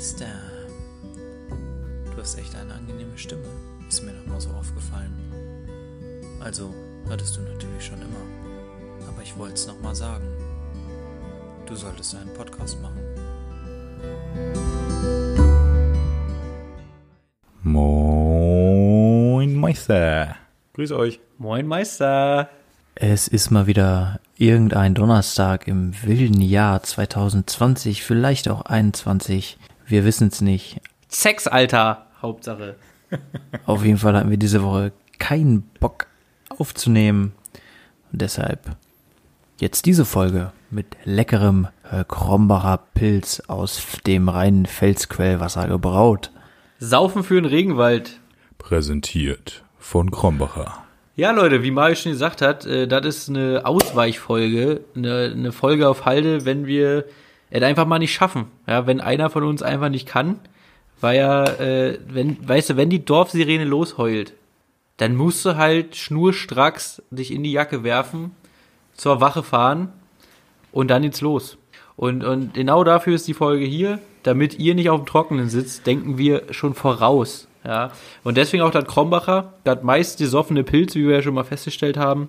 Meister. Du hast echt eine angenehme Stimme. Ist mir noch mal so aufgefallen. Also, hattest du natürlich schon immer. Aber ich wollte es noch mal sagen. Du solltest einen Podcast machen. Moin Meister. Grüß euch. Moin Meister. Es ist mal wieder irgendein Donnerstag im wilden Jahr 2020, vielleicht auch 21. Wir wissen es nicht. Sex, Alter, Hauptsache. Auf jeden Fall hatten wir diese Woche keinen Bock aufzunehmen. Und deshalb jetzt diese Folge mit leckerem äh, Krombacher Pilz aus dem reinen Felsquellwasser gebraut. Saufen für den Regenwald. Präsentiert von Krombacher. Ja, Leute, wie Mario schon gesagt hat, äh, das ist eine Ausweichfolge, eine, eine Folge auf Halde, wenn wir es einfach mal nicht schaffen. Ja, wenn einer von uns einfach nicht kann, weil ja, äh, wenn, weißt du, wenn die Dorfsirene losheult, dann musst du halt schnurstracks dich in die Jacke werfen, zur Wache fahren und dann ins Los. Und, und genau dafür ist die Folge hier, damit ihr nicht auf dem Trockenen sitzt, denken wir schon voraus. Ja. Und deswegen auch das Krombacher, das meist gesoffene Pilz, wie wir ja schon mal festgestellt haben.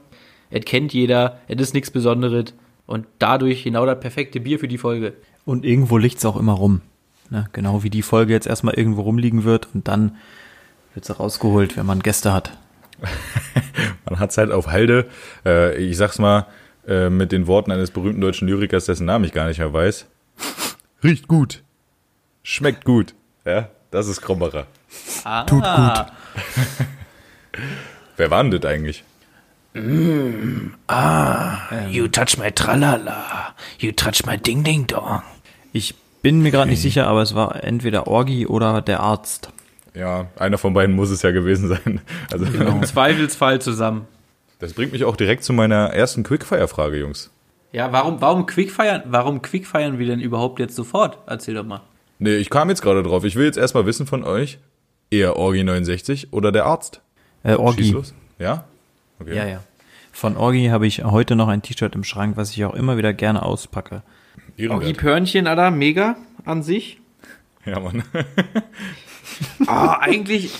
Es kennt jeder, es ist nichts Besonderes und dadurch genau das perfekte Bier für die Folge. Und irgendwo liegt's auch immer rum. Ne? Genau wie die Folge jetzt erstmal irgendwo rumliegen wird und dann wird sie rausgeholt, wenn man Gäste hat. Man hat's halt auf Halde. Äh, ich sag's mal äh, mit den Worten eines berühmten deutschen Lyrikers, dessen Namen ich gar nicht mehr weiß. Riecht gut. Schmeckt gut. Ja, das ist Krombacher. Ah, Tut gut. Wer war denn das eigentlich? You touch my tralala, you touch my ding ding dong. Ich bin mir gerade nicht sicher, aber es war entweder Orgi oder der Arzt. Ja, einer von beiden muss es ja gewesen sein. Also, Im Zweifelsfall zusammen. das bringt mich auch direkt zu meiner ersten Quickfire-Frage, Jungs. Ja, warum, warum Quickfeiern, warum Quickfeiern wir denn überhaupt jetzt sofort? Erzähl doch mal. Nee, ich kam jetzt gerade drauf. Ich will jetzt erstmal wissen von euch, eher Orgi 69 oder der Arzt? Äh, Schieß Orgi. los. Ja? Okay. Ja, ja. Von Orgi habe ich heute noch ein T-Shirt im Schrank, was ich auch immer wieder gerne auspacke. Orgi Pörnchen, Alter, mega an sich. Ja, Mann. Ah, eigentlich,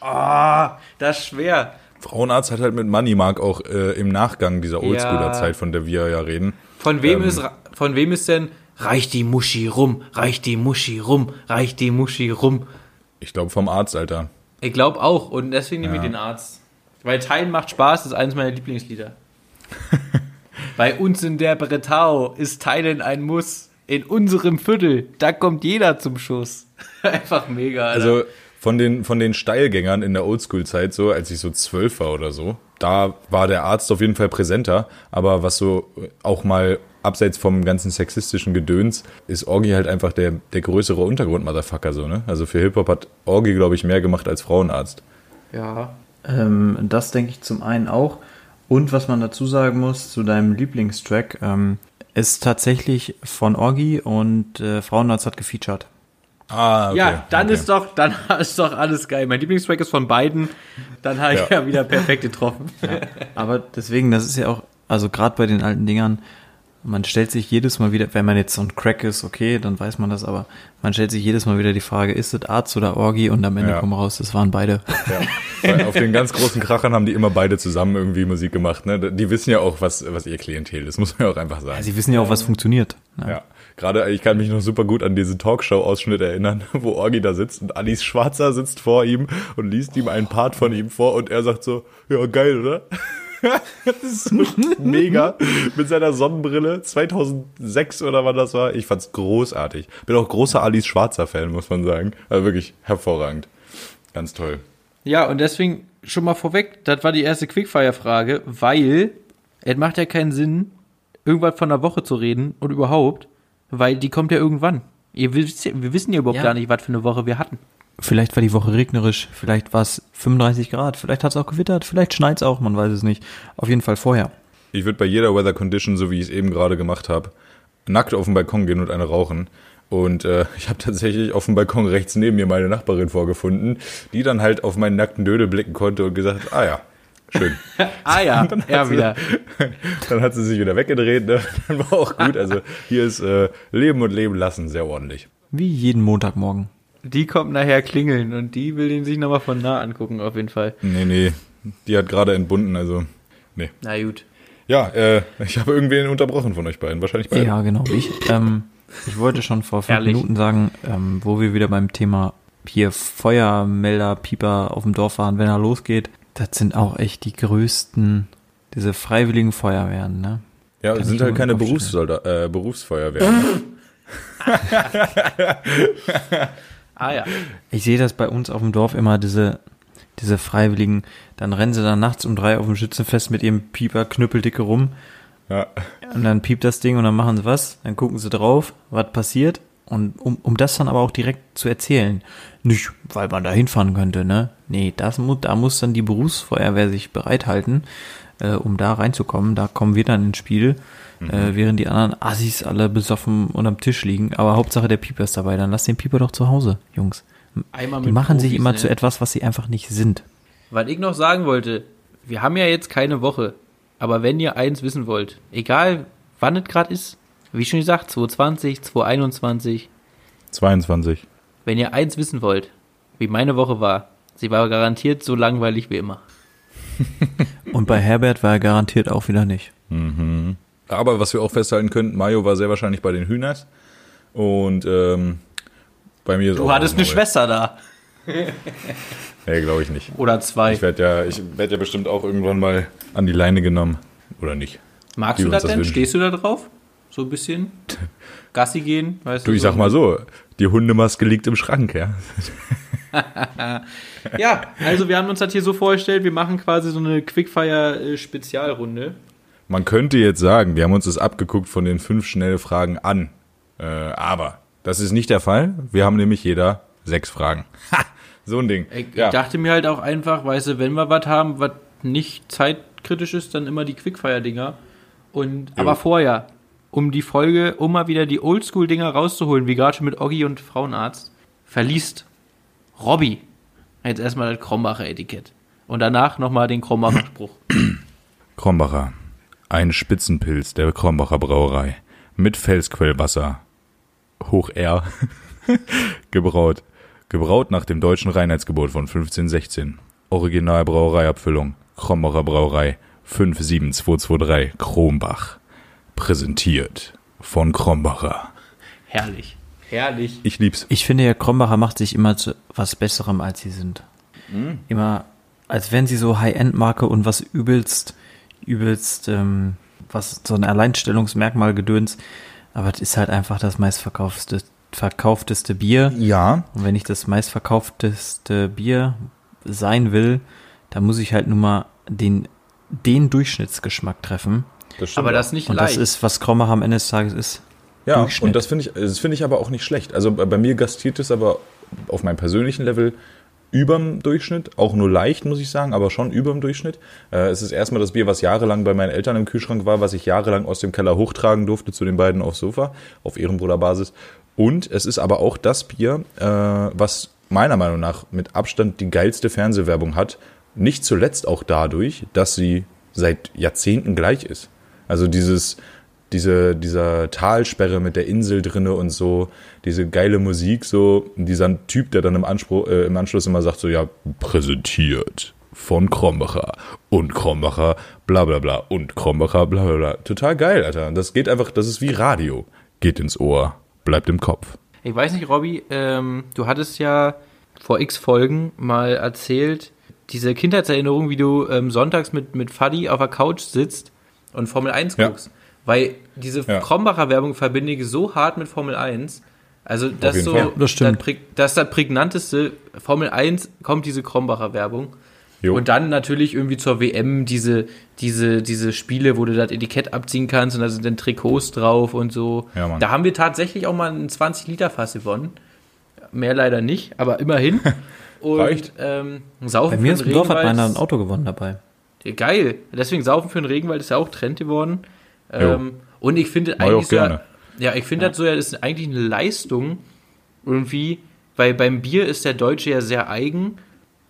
ah, das ist schwer. Frauenarzt hat halt mit Money Mark auch äh, im Nachgang dieser Oldschooler-Zeit, Ja. von der wir ja reden. Von wem Ähm. ist, von wem ist denn, reich die Muschi rum, reich die Muschi rum, reich die Muschi rum. Ich glaube vom Arzt, Alter. Ich glaube auch und deswegen nehme ich Ja. den Arzt. Weil Teilen macht Spaß, ist eines meiner Lieblingslieder. Bei uns in der Bretau ist Teilen ein Muss. In unserem Viertel, da kommt jeder zum Schuss. Einfach mega, Alter. Also von den, von den Steilgängern in der Oldschool-Zeit, so als ich so zwölf war oder so, da war der Arzt auf jeden Fall präsenter. Aber was so auch mal abseits vom ganzen sexistischen Gedöns, ist Orgi halt einfach der, der größere Untergrund-Motherfucker, so, ne? Also für Hip-Hop hat Orgi, glaube ich, mehr gemacht als Frauenarzt. ja. Ähm, das denke ich zum einen auch. Und was man dazu sagen muss zu deinem Lieblingstrack, ähm, ist tatsächlich von Orgi und äh, Frauenarzt hat gefeatured. Ah, okay. ja, dann okay. ist doch, dann ist doch alles geil. Mein Lieblingstrack ist von beiden. Dann habe ich Ja. ja. wieder perfekt getroffen. Aber deswegen, das ist ja auch, also gerade bei den alten Dingern, man stellt sich jedes Mal wieder, wenn man jetzt so ein Crack ist, okay, dann weiß man das, aber man stellt sich jedes Mal wieder die Frage, ist das Arzt oder Orgi? Und am Ende Ja. kommen raus, das waren beide. Ja. Auf den ganz großen Krachern haben die immer beide zusammen irgendwie Musik gemacht. Ne? Die wissen ja auch, was, was ihr Klientel ist, muss man ja auch einfach sagen. Ja, sie wissen ja auch, was funktioniert. ne? Ja, gerade ich kann mich noch super gut an diesen Talkshow-Ausschnitt erinnern, wo Orgi da sitzt und Alice Schwarzer sitzt vor ihm und liest ihm einen Part von ihm vor und er sagt so, ja geil, oder? das ist so mega mit seiner Sonnenbrille 2006 oder wann das war. Ich fand's großartig. Bin auch großer Alice Schwarzer Fan, muss man sagen. Also wirklich hervorragend. Ganz toll. Ja, und deswegen schon mal vorweg, das war die erste Quickfire-Frage, weil es macht ja keinen Sinn, irgendwas von der Woche zu reden und überhaupt, weil die kommt ja irgendwann. Ihr wisst, ja- wir wissen ja überhaupt Ja. gar nicht, was für eine Woche wir hatten. Vielleicht war die Woche regnerisch, vielleicht war es 35 Grad, vielleicht hat es auch gewittert, vielleicht schneit's auch, man weiß es nicht. Auf jeden Fall vorher. Ich würde bei jeder Weather Condition, so wie ich es eben gerade gemacht habe, nackt auf den Balkon gehen und eine rauchen. Und äh, ich habe tatsächlich auf dem Balkon rechts neben mir meine Nachbarin vorgefunden, die dann halt auf meinen nackten Dödel blicken konnte und gesagt, ah ja, schön. Ah ja, ja wieder. Dann hat sie sich wieder weggedreht, ne? dann war auch gut. Also hier ist äh, Leben und Leben lassen sehr ordentlich. Wie jeden Montagmorgen. Die kommt nachher klingeln und die will den sich nochmal von nah angucken, auf jeden Fall. Nee, nee. Die hat gerade entbunden, also. Nee. Na gut. Ja, äh, ich habe irgendwen unterbrochen von euch beiden. Wahrscheinlich beide. Ja, genau. Ich, ähm, ich wollte schon vor fünf Herrlich. Minuten sagen, ähm, wo wir wieder beim Thema hier Feuermelder, Pieper auf dem Dorf waren, wenn er losgeht. Das sind auch echt die größten, diese freiwilligen Feuerwehren, ne? Ja, Kann sind halt keine Berufssoldat, äh, Berufsfeuerwehren. Ah ja. Ich sehe das bei uns auf dem Dorf immer, diese, diese Freiwilligen, dann rennen sie dann nachts um drei auf dem Schützenfest mit ihrem Pieper knüppeldicke rum ja. und dann piept das Ding und dann machen sie was, dann gucken sie drauf, was passiert und um, um das dann aber auch direkt zu erzählen, nicht, weil man da hinfahren könnte, ne? Nee, das muss, da muss dann die Berufsfeuerwehr sich bereithalten, äh, um da reinzukommen, da kommen wir dann ins Spiel, äh, während die anderen Assis alle besoffen unterm Tisch liegen, aber Hauptsache der Pieper ist dabei, dann lass den Pieper doch zu Hause, Jungs. Einmal Die machen sich Profis, immer ne? zu etwas, was sie einfach nicht sind. Was ich noch sagen wollte, wir haben ja jetzt keine Woche, aber wenn ihr eins wissen wollt, egal wann es gerade ist, wie schon gesagt, 2020, 2021, 22. wenn ihr eins wissen wollt, wie meine Woche war, sie war garantiert so langweilig wie immer. Und bei Herbert war er garantiert auch wieder nicht. Aber was wir auch festhalten können, Mayo war sehr wahrscheinlich bei den Hühners. Und ähm, bei mir ist auch Schwester da. Nee, glaube ich nicht. Oder zwei. Ich werde ja, ich werd ja bestimmt auch irgendwann mal an die Leine genommen. Oder nicht? Magst du das denn? wünschen. Stehst du da drauf? So ein bisschen? Gassi gehen? Weißt Du, ich so? sag mal so, die Hundemaske liegt im Schrank, ja. Ja, also wir haben uns das hier so vorgestellt, wir machen quasi so eine Quickfire-Spezialrunde. Man könnte jetzt sagen, wir haben uns das abgeguckt von den fünf schnelle Fragen an. Äh, aber das ist nicht der Fall. Wir haben nämlich jeder sechs Fragen. Ha, so ein Ding. Ich, ja. dachte mir halt auch einfach, weißt du, wenn wir was haben, was nicht zeitkritisch ist, dann immer die Quickfire-Dinger. Und aber vorher, um die Folge, um mal wieder die Oldschool-Dinger rauszuholen, wie gerade schon mit Oggi und Frauenarzt, verliest Robby jetzt erstmal das Krombacher Etikett. Und danach nochmal den Krombacher Spruch. Krombacher. Ein Spitzenpilz der Krombacher Brauerei. Mit Felsquellwasser. Hoch R. Gebraut. Gebraut nach dem deutschen Reinheitsgebot von 1516. Original Brauereiabfüllung. Krombacher Brauerei. 57223 Krombach. Präsentiert von Krombacher. Herrlich. Herrlich. Ich lieb's. Ich finde, Herr Krombacher macht sich immer zu was Besserem, als sie sind. Immer, als wären sie so High-End-Marke und was übelst, übelst, ähm, was so ein Alleinstellungsmerkmal gedöns. Aber es ist halt einfach das meistverkaufteste verkaufteste Bier. Ja. Und wenn ich das meistverkaufteste Bier sein will, dann muss ich halt nur mal den, den Durchschnittsgeschmack treffen. Das stimmt Aber das nicht Und leicht. das ist, was Krombacher am Ende des Tages ist. Ja, Durchschnitt. und das finde ich, das finde ich aber auch nicht schlecht. Also bei mir gastiert es aber auf meinem persönlichen Level überm Durchschnitt, auch nur leicht, muss ich sagen, aber schon überm Durchschnitt. Äh, es ist erstmal das Bier, was jahrelang bei meinen Eltern im Kühlschrank war, was ich jahrelang aus dem Keller hochtragen durfte zu den beiden aufs Sofa, auf Ehrenbruderbasis. Und es ist aber auch das Bier, äh, was meiner Meinung nach mit Abstand die geilste Fernsehwerbung hat. Nicht zuletzt auch dadurch, dass sie seit Jahrzehnten gleich ist. Also dieses, diese, dieser Talsperre mit der Insel drinne und so, diese geile Musik, so, dieser Typ, der dann im, Anspruch, äh, im Anschluss immer sagt, so, ja, präsentiert von Krombacher und Krombacher, bla bla bla und Krombacher, bla bla bla. Total geil, Alter. Das geht einfach, das ist wie Radio. Geht ins Ohr, bleibt im Kopf. Ich weiß nicht, Robby, ähm, du hattest ja vor x Folgen mal erzählt, diese Kindheitserinnerung, wie du ähm, sonntags mit, mit Fadi auf der Couch sitzt und Formel 1 Ja. guckst. Weil diese Ja. Krombacher Werbung verbinde ich so hart mit Formel 1. Also das so, Fall. Das stimmt. Das, das ist das prägnanteste. Formel 1 kommt diese Krombacher Werbung. Jo. Und dann natürlich irgendwie zur WM diese, diese, diese Spiele, wo du das Etikett abziehen kannst und da sind dann Trikots drauf und so. Ja, da haben wir tatsächlich auch mal ein 20-Liter-Fass gewonnen. Mehr leider nicht, aber immerhin. Und, Reicht. Ähm, Saufen Bei mir für ist im Dorf hat Regenwald meiner ein Auto gewonnen dabei. Geil. Deswegen Saufen für den Regenwald ist ja auch Trend geworden. Ähm, und ich finde ich eigentlich so, gerne. ja, ich finde das so ja, das ist eigentlich eine Leistung irgendwie, weil beim Bier ist der Deutsche ja sehr eigen,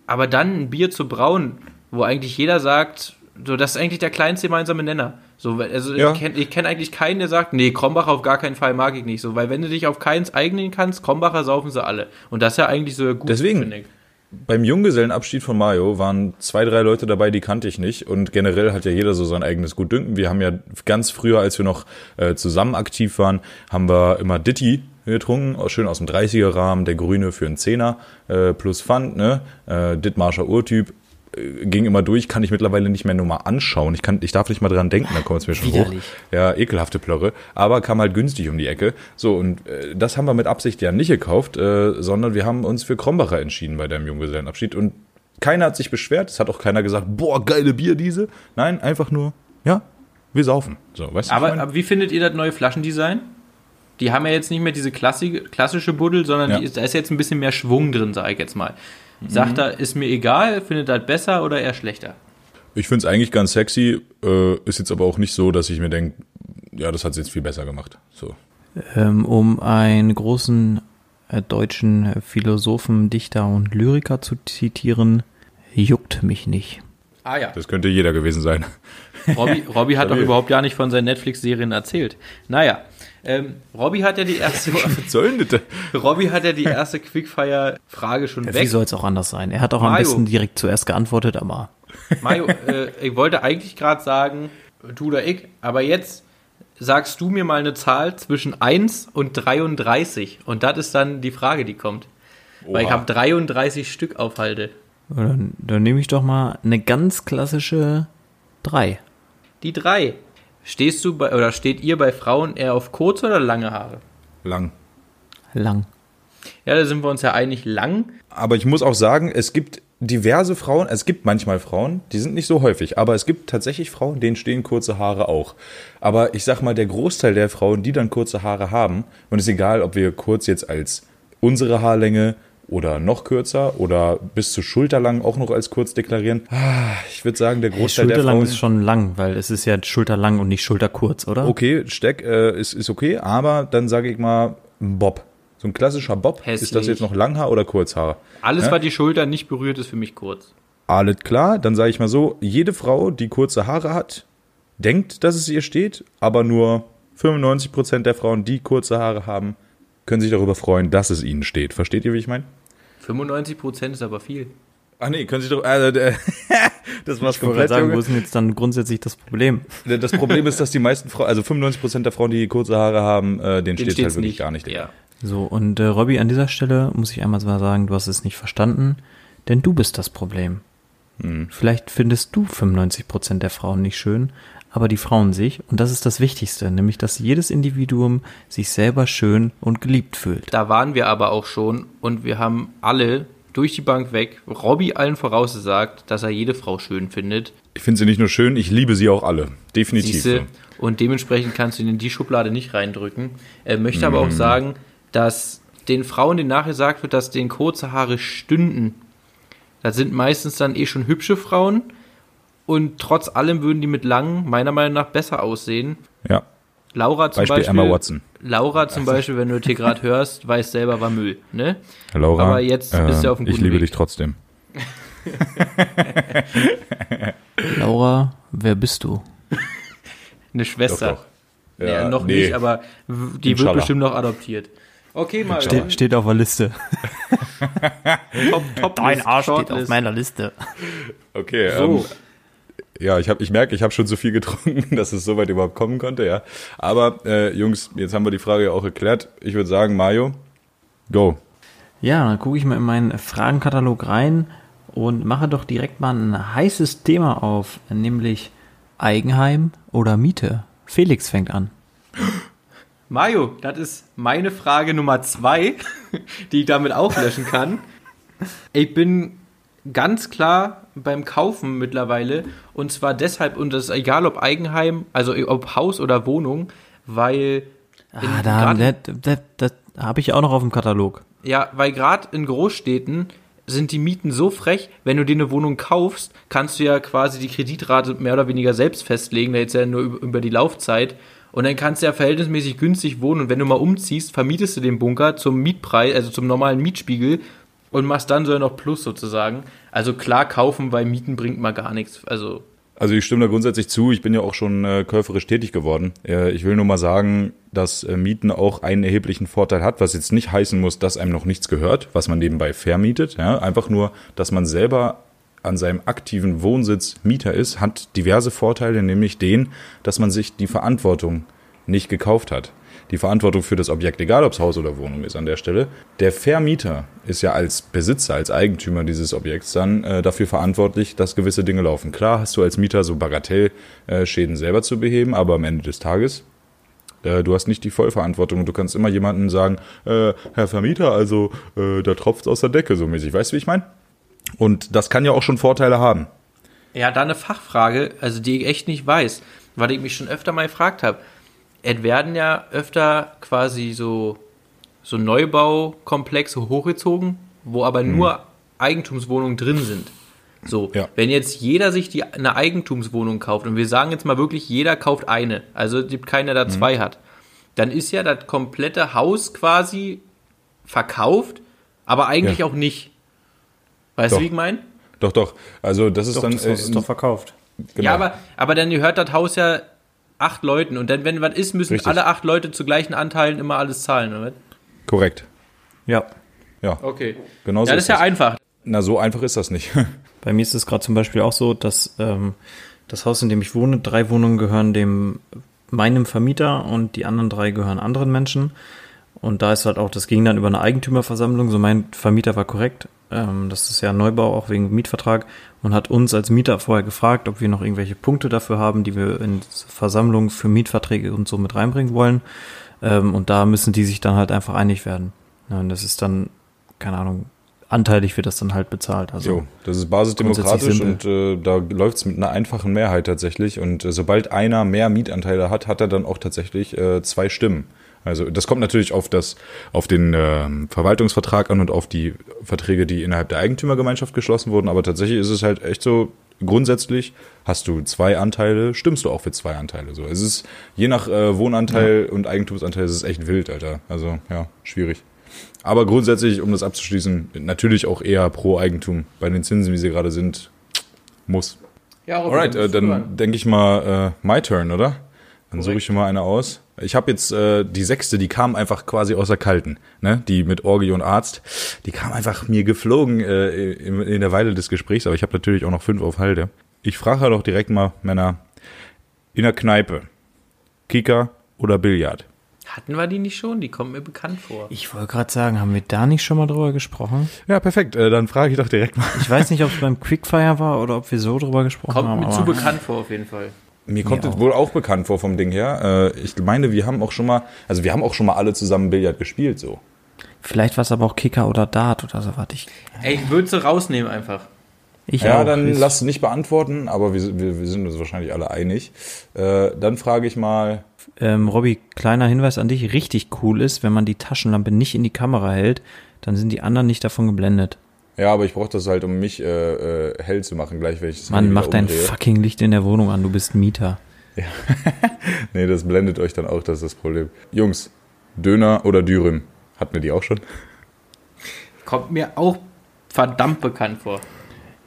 aber dann ein Bier zu brauen, wo eigentlich jeder sagt, So, das ist eigentlich der kleinste gemeinsame Nenner. So, also Ja. ich kenne ich kenn eigentlich keinen, der sagt, nee, Krombacher auf gar keinen Fall mag ich nicht. So, weil wenn du dich auf keins eignen kannst, Krombacher saufen sie alle. Und das ist ja eigentlich so gut, Deswegen. Beim Junggesellenabschied von Mario waren zwei, drei Leute dabei, die kannte ich nicht. Und generell hat ja jeder so sein eigenes Gutdünken. Wir haben ja ganz früher, als wir noch äh, zusammen aktiv waren, haben wir immer Ditti getrunken, schön aus dem 30er-Rahmen, der Grüne für einen Zehner äh, plus Pfand, ne? Äh, Dittmarscher Urtyp. Äh, Ging immer durch, kann ich mittlerweile nicht mehr nur mal anschauen. Ich, kann, ich darf nicht mal dran denken, dann kommt es mir schon Widerlich. hoch. Ja, ekelhafte Plörre, aber kam halt günstig um die Ecke. So, und äh, das haben wir mit Absicht ja nicht gekauft, äh, sondern wir haben uns für Krombacher entschieden bei deinem Junggesellenabschied. Und keiner hat sich beschwert, es hat auch keiner gesagt, boah, geile Bierdiese. Nein, einfach nur, ja, wir saufen. So, weißt du, Aber, mein? aber wie findet ihr das neue Flaschendesign? Die haben ja jetzt nicht mehr diese klassische, klassische Buddel, sondern Ja. die ist, da ist jetzt ein bisschen mehr Schwung drin, sage ich jetzt mal. Sagt er, ist mir egal, findet das besser oder eher schlechter? ich finde es eigentlich ganz sexy, äh, ist jetzt aber auch nicht so, dass ich mir denke, ja, das hat sie jetzt viel besser gemacht. So. Ähm, um einen großen äh, deutschen Philosophen, Dichter und Lyriker zu zitieren, juckt mich nicht. Ah ja. Das könnte jeder gewesen sein. Robby, Robby hat doch überhaupt gar nicht von seinen Netflix-Serien erzählt. Naja, ähm, Robby hat ja die erste? Robby hat ja die erste Quickfire-Frage schon Wie weg. soll es auch anders sein? Er hat auch am Mario. besten direkt zuerst geantwortet, aber Mario, äh, ich wollte eigentlich gerade sagen, du oder ich, aber jetzt sagst du mir mal eine Zahl zwischen 1 und 33 und das ist dann die Frage, die kommt. Weil ich Oha. habe 33 Stück aufhalte. Dann, dann nehme ich doch mal eine ganz klassische 3. Die 3. Stehst du bei, oder steht ihr bei Frauen eher auf kurze oder lange Haare? Lang. Lang. Ja, da sind wir uns ja einig lang. Aber ich muss auch sagen, es gibt diverse Frauen, es gibt manchmal Frauen, die sind nicht so häufig, aber es gibt tatsächlich Frauen, denen stehen kurze Haare auch. Aber ich sag mal, der Großteil der Frauen, die dann kurze Haare haben, und es ist egal, ob wir kurz jetzt als unsere Haarlänge oder noch kürzer oder bis zur Schulterlang auch noch als kurz deklarieren. Ah, Ich würde sagen, der Großteil der Schulterlang Frauen ist schon lang, weil es ist ja schulterlang und nicht schulterkurz, oder? Okay, Steck äh, ist, ist okay, aber dann sage ich mal ein Bob. So ein klassischer Bob. Ist das Hässlich. jetzt noch Langhaar oder Kurzhaar? Alles, Ja? was die Schulter nicht berührt, ist für mich kurz. Alles klar, dann sage ich mal so, jede Frau, die kurze Haare hat, denkt, dass es ihr steht, aber nur 95% der Frauen, die kurze Haare haben, können sich darüber freuen, dass es ihnen steht. Versteht ihr, wie ich meine? 95% ist aber viel. Ach nee, können sich doch. Also, der, das war's Ich komplett. gerade sagen, wo Junge. ist denn jetzt dann grundsätzlich das Problem? Das Problem ist, dass die meisten Frauen, also 95% der Frauen, die kurze Haare haben, äh, denen Den steht halt steht's wirklich nicht. gar nicht. Ja. So, und äh, Robby, an dieser Stelle muss ich einmal mal sagen, du hast es nicht verstanden, denn du bist das Problem. Vielleicht findest du 95% der Frauen nicht schön, aber die Frauen sich, und das ist das Wichtigste, nämlich dass jedes Individuum sich selber schön und geliebt fühlt. Da waren wir aber auch schon und wir haben alle durch die Bank weg, Robby allen vorausgesagt, dass er jede Frau schön findet. Ich finde sie nicht nur schön, ich liebe sie auch alle. Definitiv. Siehste, und dementsprechend kannst du ihn in die Schublade nicht reindrücken. Er möchte aber auch Mhm. sagen, dass den Frauen, denen nachgesagt wird, dass denen kurze Haare stünden, das sind meistens dann eh schon hübsche Frauen und trotz allem würden die mit langen meiner Meinung nach besser aussehen. Ja. Laura zum Beispiel Beispiel. Emma Watson. Laura zum Beispiel, wenn du hier gerade hörst, weiß selber, war Müll, ne? Laura, Aber jetzt bist du auf einem ich guten liebe Weg. dich trotzdem. Laura, wer bist du? Eine Schwester. Doch, doch. Ja, noch nee. nicht, aber die Inshallah. wird bestimmt noch adoptiert. Okay, mal Ste steht auf der Liste. top, top List, Shortlist. meiner Liste. Okay, So. ähm, ja, ich, hab, ich merke, ich habe schon zu viel getrunken, dass es so weit überhaupt kommen konnte, ja. Aber äh, Jungs, jetzt haben wir die Frage ja auch erklärt. Ich würde sagen, Mario, go. Ja, dann gucke ich mal in meinen Fragenkatalog rein und mache doch direkt mal ein heißes Thema auf, nämlich Eigenheim oder Miete. Felix fängt an. Mario, das ist meine Frage Nummer zwei, die ich damit auch löschen kann. Ich bin ganz klar beim Kaufen mittlerweile und zwar deshalb, und das ist egal ob Eigenheim, also ob Haus oder Wohnung, weil Ah, da, das, das, das habe ich auch noch auf dem Katalog. Ja, weil gerade in Großstädten sind die Mieten so frech, wenn du dir eine Wohnung kaufst, kannst du ja quasi die Kreditrate mehr oder weniger selbst festlegen, da jetzt ja nur über, über die Laufzeit. Und dann kannst du ja verhältnismäßig günstig wohnen. Und wenn du mal umziehst, vermietest du den Bunker zum Mietpreis, also zum normalen Mietspiegel und machst dann sogar noch Plus sozusagen. Also klar kaufen, weil Mieten bringt mal gar nichts. Also Also ich stimme da grundsätzlich zu. Ich bin ja auch schon äh, käuferisch tätig geworden. Äh, ich will nur mal sagen, dass äh, Mieten auch einen erheblichen Vorteil hat, was jetzt nicht heißen muss, dass einem noch nichts gehört, was man nebenbei vermietet. Ja? Einfach nur, dass man selber an seinem aktiven Wohnsitz Mieter ist, hat diverse Vorteile, nämlich den, dass man sich die Verantwortung nicht gekauft hat die Verantwortung für das Objekt, egal ob es Haus oder Wohnung ist an der Stelle. Der Vermieter ist ja als Besitzer, als Eigentümer dieses Objekts dann äh, dafür verantwortlich, dass gewisse Dinge laufen. Klar hast du als Mieter so Bagatellschäden selber zu beheben, aber am Ende des Tages äh, Du hast nicht die Vollverantwortung. Du kannst immer jemandem sagen, äh, Herr Vermieter, also äh, da tropft's aus der Decke so mäßig. Weißt du, wie ich meine? Und das kann ja auch schon Vorteile haben. Ja, da eine Fachfrage, also die ich echt nicht weiß, weil ich mich schon öfter mal gefragt habe es werden ja öfter quasi so, so Neubaukomplexe hochgezogen, wo aber hm. nur Eigentumswohnungen drin sind. So, ja. wenn jetzt jeder sich die, eine Eigentumswohnung kauft und wir sagen jetzt mal wirklich, jeder kauft eine, also es gibt keiner, der mhm. zwei hat, dann ist ja das komplette Haus quasi verkauft, aber eigentlich ja. auch nicht. Weißt doch. du, wie ich meine? Doch, doch. Also das ist doch, dann. Das Haus äh, ist doch verkauft. Genau. Ja, aber, aber dann gehört das Haus ja acht Leuten. Und dann, wenn was ist, müssen Richtig. alle acht Leute zu gleichen Anteilen immer alles zahlen, oder? Korrekt. Ja. Ja. Okay. Genau ja, das ist ja einfach. Na, so einfach ist das nicht. Bei mir ist es gerade zum Beispiel auch so, dass ähm, das Haus, in dem ich wohne, drei Wohnungen gehören dem meinem Vermieter und die anderen drei gehören anderen Menschen. Und da ist halt auch, das ging dann über eine Eigentümerversammlung. So mein Vermieter war korrekt. Ähm, das ist ja ein Neubau, auch wegen Mietvertrag. Und hat uns als Mieter vorher gefragt, ob wir noch irgendwelche Punkte dafür haben, die wir in Versammlungen für Mietverträge und so mit reinbringen wollen. Ähm, und da müssen die sich dann halt einfach einig werden. Ja, und das ist dann, keine Ahnung, anteilig wird das dann halt bezahlt. Also jo, das ist basisdemokratisch und äh, da läuft es mit einer einfachen Mehrheit tatsächlich. Und äh, sobald einer mehr Mietanteile hat, hat er dann auch tatsächlich äh, zwei Stimmen. Also das kommt natürlich auf das, auf den äh, Verwaltungsvertrag an und auf die Verträge, die innerhalb der Eigentümergemeinschaft geschlossen wurden. Aber tatsächlich ist es halt echt so, grundsätzlich hast du zwei Anteile, stimmst du auch für zwei Anteile. So, es ist je nach äh, Wohnanteil ja. und Eigentumsanteil ist es echt wild, Alter. Also ja, schwierig. Aber grundsätzlich, um das abzuschließen, natürlich auch eher pro Eigentum. Bei den Zinsen, wie sie gerade sind, muss. Ja, Alright, äh, dann denke ich mal, äh, my turn, oder? Dann suche ich schon mal eine aus. Ich habe jetzt äh, die sechste, die kam einfach quasi aus der Kalten, ne? Die mit Orgie und Arzt, die kam einfach mir geflogen äh, in, in der Weile des Gesprächs, aber ich habe natürlich auch noch fünf auf Halde. Ich frage halt auch direkt mal Männer in der Kneipe, Kika oder Billard. Hatten wir die nicht schon? Die kommen mir bekannt vor. Ich wollte gerade sagen, haben wir da nicht schon mal drüber gesprochen? Ja, perfekt. Äh, dann frage ich doch direkt mal. Ich weiß nicht, ob es beim Quickfire war oder ob wir so drüber gesprochen kommt haben. Kommt mir zu bekannt vor, auf jeden Fall. Mir kommt Mir es wohl auch bekannt vor vom Ding her. Äh, ich meine, wir haben auch schon mal, also wir haben auch schon mal alle zusammen Billard gespielt, so. Vielleicht war es aber auch Kicker oder Dart oder so, warte ich. Ey, ich würde sie rausnehmen einfach. Ich ja, auch. dann lass nicht beantworten, aber wir, wir, wir sind uns wahrscheinlich alle einig. Äh, dann frage ich mal. Ähm, Robby, kleiner Hinweis an dich, richtig cool ist, wenn man die Taschenlampe nicht in die Kamera hält, dann sind die anderen nicht davon geblendet. Ja, aber ich brauche das halt, um mich äh, äh, hell zu machen, gleich wenn ich das Mann, mach dein fucking Licht in der Wohnung an, du bist Mieter. Ja. nee, das blendet euch dann auch, das ist das Problem. Jungs, Döner oder Dürüm? Hatten wir die auch schon? Kommt mir auch verdammt bekannt vor.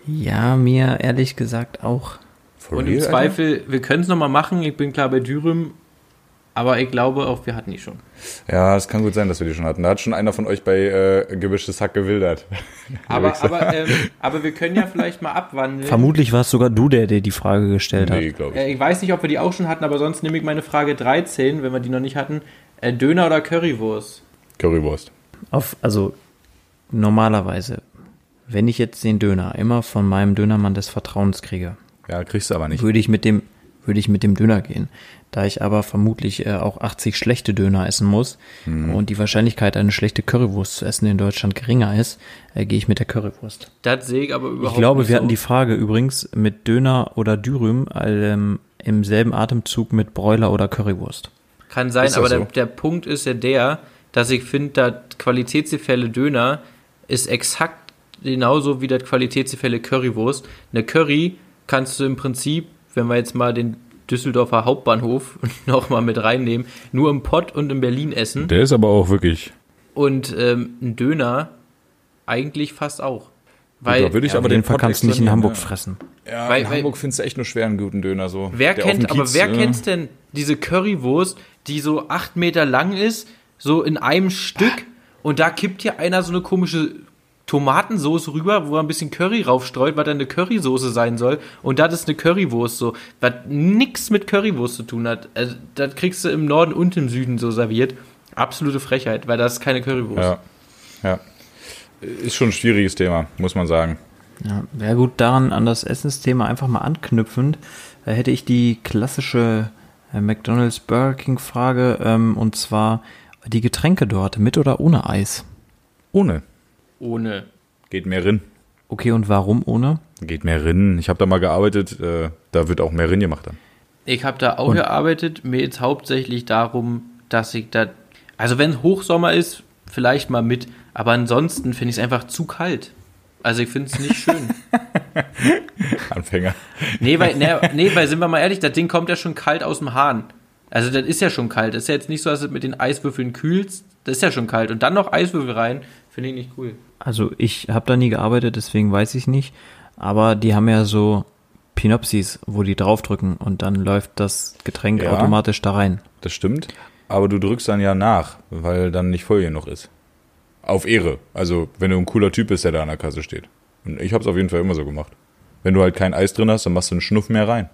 Ja, mir ehrlich gesagt auch. For Und im Zweifel, wir können es nochmal machen. Ich bin klar bei Dürüm, aber ich glaube auch, wir hatten die schon. Ja, es kann gut sein, dass wir die schon hatten. Da hat schon einer von euch bei äh, Gemischtes Hack gewildert. aber, aber, ähm, aber wir können ja vielleicht mal abwandeln. Vermutlich war es sogar du, der dir die Frage gestellt nee, hat. Ich. Äh, ich weiß nicht, ob wir die auch schon hatten, aber sonst nehme ich meine Frage 13, wenn wir die noch nicht hatten. Äh, Döner oder Currywurst? Currywurst. Auf, also normalerweise, wenn ich jetzt den Döner immer von meinem Dönermann des Vertrauens kriege. Ja, kriegst du aber nicht. Würde ich mit dem, würde ich mit dem Döner gehen. Da ich aber vermutlich äh, auch 80 schlechte Döner essen muss mhm. und die Wahrscheinlichkeit, eine schlechte Currywurst zu essen in Deutschland geringer ist, äh, gehe ich mit der Currywurst. Das sehe ich aber überhaupt Ich glaube, wir so. hatten die Frage übrigens mit Döner oder Dürüm ähm, im selben Atemzug mit Bräuler oder Currywurst. Kann sein, aber so? der, der Punkt ist ja der, dass ich finde, das Qualitätsgefälle Döner ist exakt genauso wie das Qualitätsgefälle Currywurst. Eine Curry kannst du im Prinzip, wenn wir jetzt mal den Düsseldorfer Hauptbahnhof nochmal mit reinnehmen. Nur im Pott und in Berlin essen. Der ist aber auch wirklich. Und ähm, ein Döner eigentlich fast auch. Weil, da würde ich Ja, aber den Pott kannst nicht in Hamburg fressen. Ja, ja Weil- in weil- Hamburg findest du echt nur schwer einen guten Döner so. wer Der kennt, dem aber Kiez, wer äh, kennt denn diese Currywurst, die so acht Meter lang ist, so in einem Stück und da kippt hier einer so eine komische Tomatensoße rüber, wo er ein bisschen Curry raufstreut, was dann eine Currysoße sein soll und das ist eine Currywurst so, was nix mit Currywurst zu tun hat. Also, das kriegst du im Norden und im Süden so serviert. Absolute Frechheit, weil das ist keine Currywurst. Ja, ja. Ist schon ein schwieriges Thema, muss man sagen. Ja, ja gut, daran an das Essensthema einfach mal anknüpfend, da hätte ich die klassische äh, McDonald's Burger King Frage ähm, und zwar die Getränke dort mit oder ohne Eis. Ohne. Ohne. Geht mehr rin. Okay, und warum ohne? Geht mehr rin. Ich habe da mal gearbeitet, äh, da wird auch mehr rin gemacht dann. Ich habe da auch Und- gearbeitet. Mir jetzt hauptsächlich darum, dass ich da. Also, wenn Hochsommer ist, vielleicht mal mit. Aber ansonsten finde ich es einfach zu kalt. Also, ich finde es nicht schön. Anfänger. nee, weil, nee, nee, weil, sind wir mal ehrlich, das Ding kommt ja schon kalt aus dem Hahn. Also, das ist ja schon kalt. Das ist ja jetzt nicht so, dass du mit den Eiswürfeln kühlst. Das ist ja schon kalt. Und dann noch Eiswürfel rein, finde ich nicht cool. Also ich habe da nie gearbeitet, deswegen weiß ich nicht. Aber die haben ja so Pinopsis, wo die draufdrücken und dann läuft das Getränk Ja. automatisch da rein. Das stimmt. Aber du drückst dann ja nach, weil dann nicht voll genug ist. Auf Ehre. Also, wenn du ein cooler Typ bist, der da an der Kasse steht. Und ich habe es auf jeden Fall immer so gemacht. Wenn du halt kein Eis drin hast, dann machst du einen Schnuff mehr rein.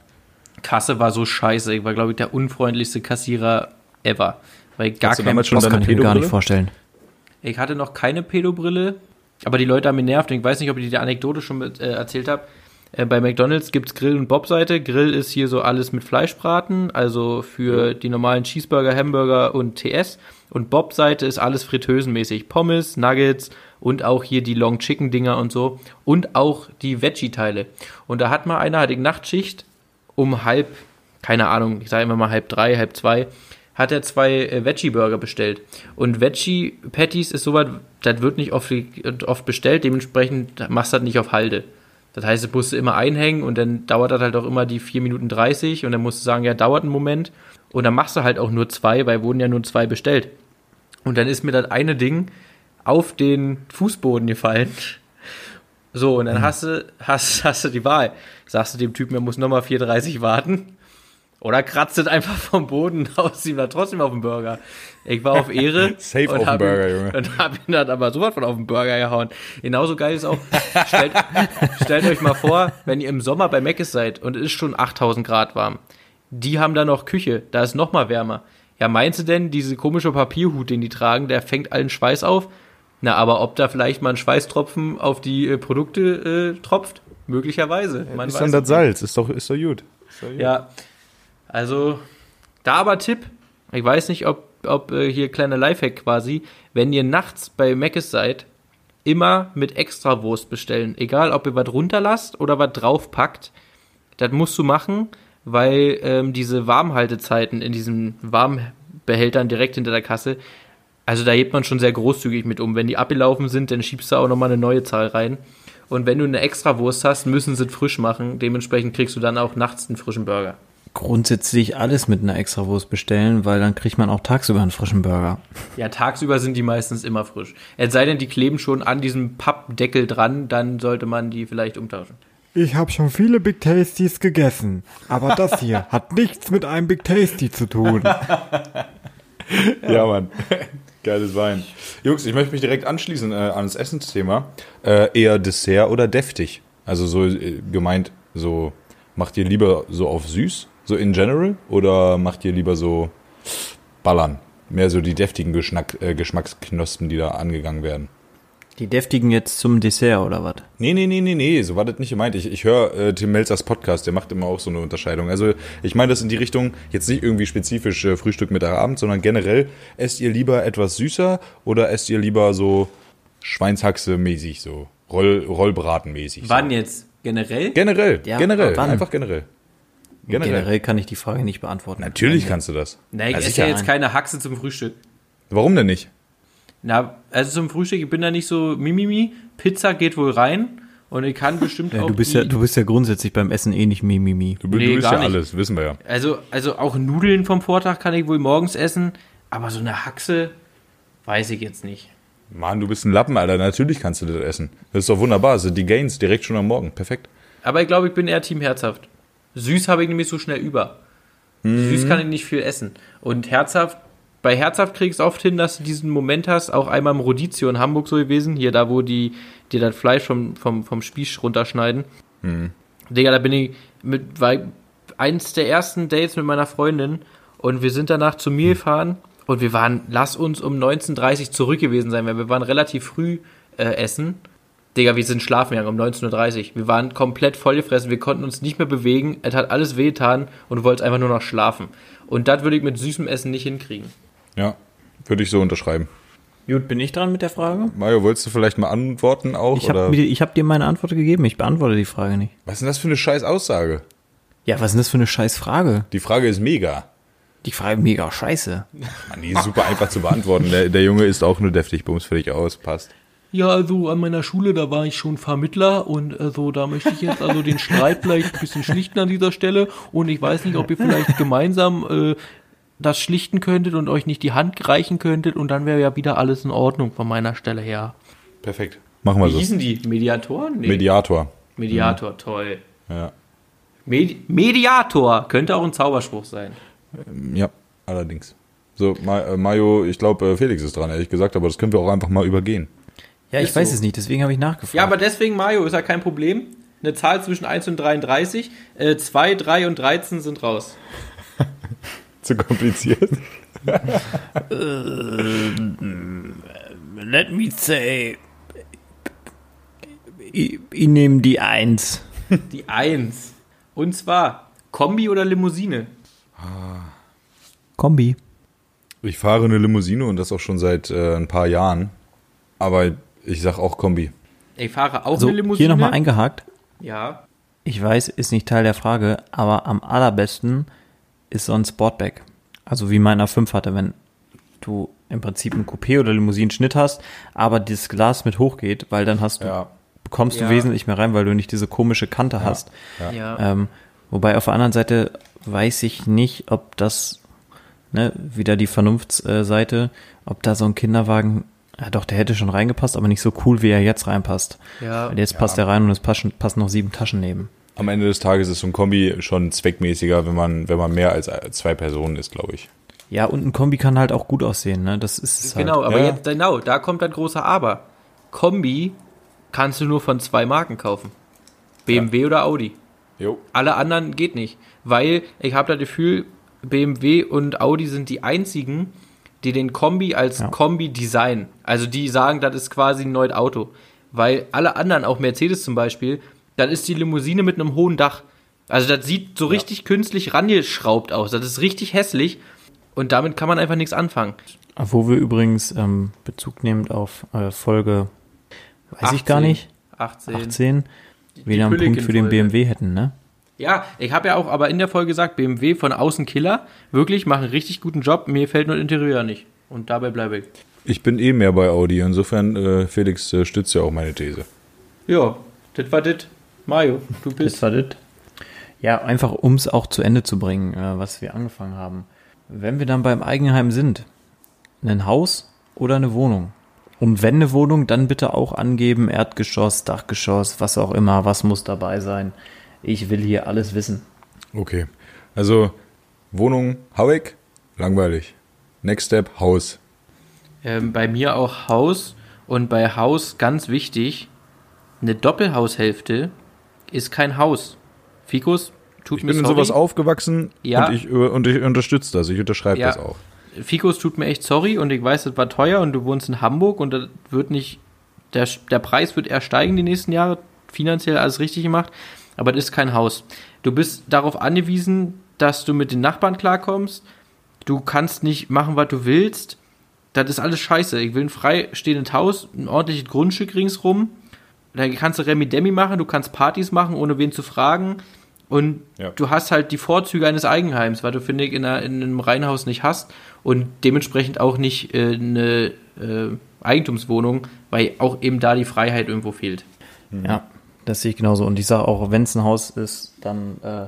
Kasse war so scheiße. Ich war, glaube ich, der unfreundlichste Kassierer ever. Weil gar Hast du kein damals schon Das deine kann ich mir gar nicht vorstellen. Ich hatte noch keine Pedobrille, aber die Leute haben mich nervt. Ich weiß nicht, ob ich die Anekdote schon mit, äh, erzählt habe. Äh, bei McDonalds gibt's Grill- und Bob-Seite. Grill ist hier so alles mit Fleischbraten, also für die normalen Cheeseburger, Hamburger und TS. Und Bob-Seite ist alles fritteusenmäßig. Pommes, Nuggets und auch hier die Long Chicken Dinger und so. Und auch die Veggie-Teile. Und da hat mal einer, hatte ich Nachtschicht um halb, keine Ahnung, ich sage immer mal halb drei, halb zwei, hat er zwei äh, Veggie-Burger bestellt. Und Veggie-Patties ist sowas, das wird nicht oft, oft bestellt, dementsprechend machst du das nicht auf Halde. Das heißt, du musst du immer einhängen und dann dauert das halt auch immer die 4 Minuten 30 und dann musst du sagen, ja, dauert einen Moment. Und dann machst du halt auch nur zwei, weil wurden ja nur zwei bestellt. Und dann ist mir das eine Ding auf den Fußboden gefallen. So, und dann hast du, hast, hast du die Wahl. Sagst du dem Typen, er muss nochmal 4,30 warten? Oder kratzt es einfach vom Boden aus ihm da trotzdem auf den Burger? Ich war auf Ehre. Safe und auf den Burger, ihn, Junge. Und hab ihn dann aber sowas von auf den Burger gehauen. Genauso geil ist auch, stellt, stellt euch mal vor, wenn ihr im Sommer bei Mc's seid und es ist schon 8000 Grad warm. Die haben da noch Küche, da ist noch mal wärmer. Ja, meinst du denn, diese komische Papierhut, den die tragen, der fängt allen Schweiß auf? Na, aber ob da vielleicht mal ein Schweißtropfen auf die äh, Produkte äh, tropft? Möglicherweise. Man ist dann das. Salz, ist doch, ist doch gut. Ist doch gut. Ja, also da aber Tipp. Ich weiß nicht, ob, ob äh, hier kleiner Lifehack quasi, wenn ihr nachts bei Mc's seid, immer mit Extrawurst bestellen. Egal, ob ihr was runterlasst oder was draufpackt. Das musst du machen, weil ähm, diese Warmhaltezeiten in diesen Warmbehältern direkt hinter der Kasse, also da hebt man schon sehr großzügig mit um. Wenn die abgelaufen sind, dann schiebst du auch nochmal eine neue Zahl rein. Und wenn du eine Extrawurst hast, müssen sie frisch machen. Dementsprechend kriegst du dann auch nachts einen frischen Burger. Grundsätzlich alles mit einer Extrawurst bestellen, weil dann kriegt man auch tagsüber einen frischen Burger. Ja, tagsüber sind die meistens immer frisch. Es sei denn, die kleben schon an diesem Pappdeckel dran, dann sollte man die vielleicht umtauschen. Ich habe schon viele Big Tasties gegessen, aber das hier hat nichts mit einem Big Tasty zu tun. Ja, Mann. Geiles Wein. Jungs, ich möchte mich direkt anschließen äh, an das Essensthema. Äh, eher Dessert oder deftig? Also so äh, gemeint, so macht ihr lieber so auf süß, so in general, oder macht ihr lieber so ballern? Mehr so die deftigen Geschmack, äh, Geschmacksknospen, die da angegangen werden. Die deftigen jetzt zum Dessert oder was? Nee, nee, nee, nee, nee, so war das nicht gemeint. Ich, ich höre äh, Tim Melzers Podcast, der macht immer auch so eine Unterscheidung. Also ich meine das in die Richtung, jetzt nicht irgendwie spezifisch äh, Frühstück, Mittag, Abend, sondern generell, esst ihr lieber etwas süßer oder esst ihr lieber so Schweinshaxe-mäßig, so Roll, Rollbraten-mäßig? Wann jetzt? Generell? Generell, Ja, generell, einfach generell. Generell. Generell kann ich die Frage nicht beantworten. Natürlich kannst du das. Na, ich Na, esse ja jetzt keine Haxe zum Frühstück. Warum denn nicht? Na, also zum Frühstück, ich bin da nicht so mimimi. Pizza geht wohl rein und ich kann bestimmt Ja, auch du bist ja, du bist ja grundsätzlich beim Essen eh nicht mimimi. Du, Nee, du bist gar ja nicht. alles, wissen wir ja. also, also auch Nudeln vom Vortag kann ich wohl morgens essen, aber so eine Haxe weiß ich jetzt nicht. Mann, du bist ein Lappen, Alter. Natürlich kannst du das essen. Das ist doch wunderbar. Das sind die Gains direkt schon am Morgen. Perfekt. Aber ich glaube, ich bin eher Team herzhaft. Süß habe ich nämlich so schnell über. Süß kann ich nicht viel essen. Und herzhaft, bei herzhaft kriegst du oft hin, dass du diesen Moment hast, auch einmal im Rodizio in Hamburg so gewesen, hier da, wo die dir das Fleisch vom, vom, vom Spieß runterschneiden. Digga, da bin ich mit, war eins der ersten Dates mit meiner Freundin und wir sind danach zu mir gefahren und wir waren, lass uns um 19.30 Uhr zurück gewesen sein, weil wir waren relativ früh äh, essen. Digga, wir sind schlafen gegangen um 19.30 Uhr. Wir waren komplett vollgefressen, wir konnten uns nicht mehr bewegen, es hat alles wehgetan und du wolltest einfach nur noch schlafen. Und das würde ich mit süßem Essen nicht hinkriegen. Ja, würde ich so unterschreiben. Gut, bin ich dran mit der Frage? Mario, wolltest du vielleicht mal antworten auch? Ich habe hab dir meine Antwort gegeben, ich beantworte die Frage nicht. Was ist denn das für eine scheiß Aussage? Ja, was ist denn das für eine scheiß Frage? Die Frage ist mega. Die Frage mega scheiße. Mann, die ist super einfach zu beantworten. Der, der Junge ist auch nur deftig, bums fertig aus, passt. Ja, also an meiner Schule, da war ich schon Vermittler und also da möchte ich jetzt also den Streit vielleicht ein bisschen schlichten an dieser Stelle und ich weiß nicht, ob ihr vielleicht gemeinsam äh, das schlichten könntet und euch nicht die Hand reichen könntet und dann wäre ja wieder alles in Ordnung von meiner Stelle her. Perfekt. Machen wir Wie so. hießen die? Mediatoren? Nee. Mediator. Mediator, toll. Ja. Medi Mediator könnte auch ein Zauberspruch sein. ja, allerdings. So, Ma äh, Mario, ich glaube, äh, Felix ist dran, ehrlich gesagt, aber das können wir auch einfach mal übergehen. Ja, ich Ist weiß so. es nicht, deswegen habe ich nachgefragt. Ja, aber deswegen, Mario, ist ja kein Problem. Eine Zahl zwischen 1 und 33. Äh, 2, 3 und 13 sind raus. Zu kompliziert. Let me say. Ich, ich nehme die Eins. Die 1. Und zwar Kombi oder Limousine? Kombi. Ich fahre eine Limousine und das auch schon seit äh, ein paar Jahren. Aber ich sag auch Kombi. Ich fahre auch So, eine Limousine. hier nochmal eingehakt. Ja. Ich weiß, ist nicht Teil der Frage, aber am allerbesten ist so ein Sportback. Also wie meiner 5 hatte, wenn du im Prinzip ein Coupé oder Limousinenschnitt hast, aber das Glas mit hochgeht, weil dann hast du, Ja. bekommst Ja. du wesentlich mehr rein, weil du nicht diese komische Kante hast. Ja. Ähm, wobei auf der anderen Seite weiß ich nicht, ob das, ne, wieder die Vernunftsseite, ob da so ein Kinderwagen, ja doch, der hätte schon reingepasst, aber nicht so cool, wie er jetzt reinpasst. Ja. Weil jetzt passt er rein und es passen, passen noch sieben Taschen neben. Am Ende des Tages ist so ein Kombi schon zweckmäßiger, wenn man, wenn man mehr als zwei Personen ist, glaube ich. Ja, und ein Kombi kann halt auch gut aussehen, ne? Das ist es halt. Genau, aber Ja. jetzt, genau, da kommt ein großer Aber. Kombi kannst du nur von zwei Marken kaufen. BMW oder Audi. Jo. Alle anderen geht nicht. Weil ich habe das Gefühl, BMW und Audi sind die einzigen, die den Kombi als Ja. Kombi designen. Also die sagen, das ist quasi ein neues Auto. Weil alle anderen, auch Mercedes zum Beispiel, das ist die Limousine mit einem hohen Dach. Also das sieht so richtig künstlich rangeschraubt aus. Das ist richtig hässlich. Und damit kann man einfach nichts anfangen. Wo wir übrigens ähm, Bezug nehmend auf äh, Folge, weiß ich gar 18, nicht, 18. 18, wieder einen Punkt für den. BMW hätten, ne? Ja, ich habe ja auch aber in der Folge gesagt, BMW von außen Killer, wirklich machen einen richtig guten Job, mir fällt nur Interieur nicht. Und dabei bleibe ich. Ich bin eh mehr bei Audi, insofern, äh, Felix äh, stützt ja auch meine These. Ja, das war das. Mario, du bist. Das war das. Ja, einfach um es auch zu Ende zu bringen, äh, was wir angefangen haben. Wenn wir dann beim Eigenheim sind, ein Haus oder eine Wohnung? Und wenn eine Wohnung, dann bitte auch angeben, Erdgeschoss, Dachgeschoss, was auch immer, was muss dabei sein. Ich will hier alles wissen. Okay. Also, Wohnung, Hauek, langweilig. Next Step, Haus. Ähm, bei mir auch Haus und bei Haus ganz wichtig, eine Doppelhaushälfte ist kein Haus. Fikus, tut Ich mir bin in sorry. sowas aufgewachsen Ja. und, ich, äh, und ich unterstütze das. Ich unterschreibe Ja. das auch. Fikus tut mir echt sorry und ich weiß, das war teuer und du wohnst in Hamburg und das wird nicht, der, der Preis wird eher steigen die nächsten Jahre, finanziell alles richtig gemacht, aber das ist kein Haus. Du bist darauf angewiesen, dass du mit den Nachbarn klarkommst, du kannst nicht machen, was du willst, das ist alles scheiße. Ich will ein freistehendes Haus, ein ordentliches Grundstück ringsrum, da kannst du Remi-Demi machen, du kannst Partys machen, ohne wen zu fragen und Ja. du hast halt die Vorzüge eines Eigenheims, weil du, finde ich, in, einer, in einem Reihenhaus nicht hast und dementsprechend auch nicht äh, eine äh, Eigentumswohnung, weil auch eben da die Freiheit irgendwo fehlt. Ja, das sehe ich genauso. Und ich sage auch, wenn es ein Haus ist, dann, äh,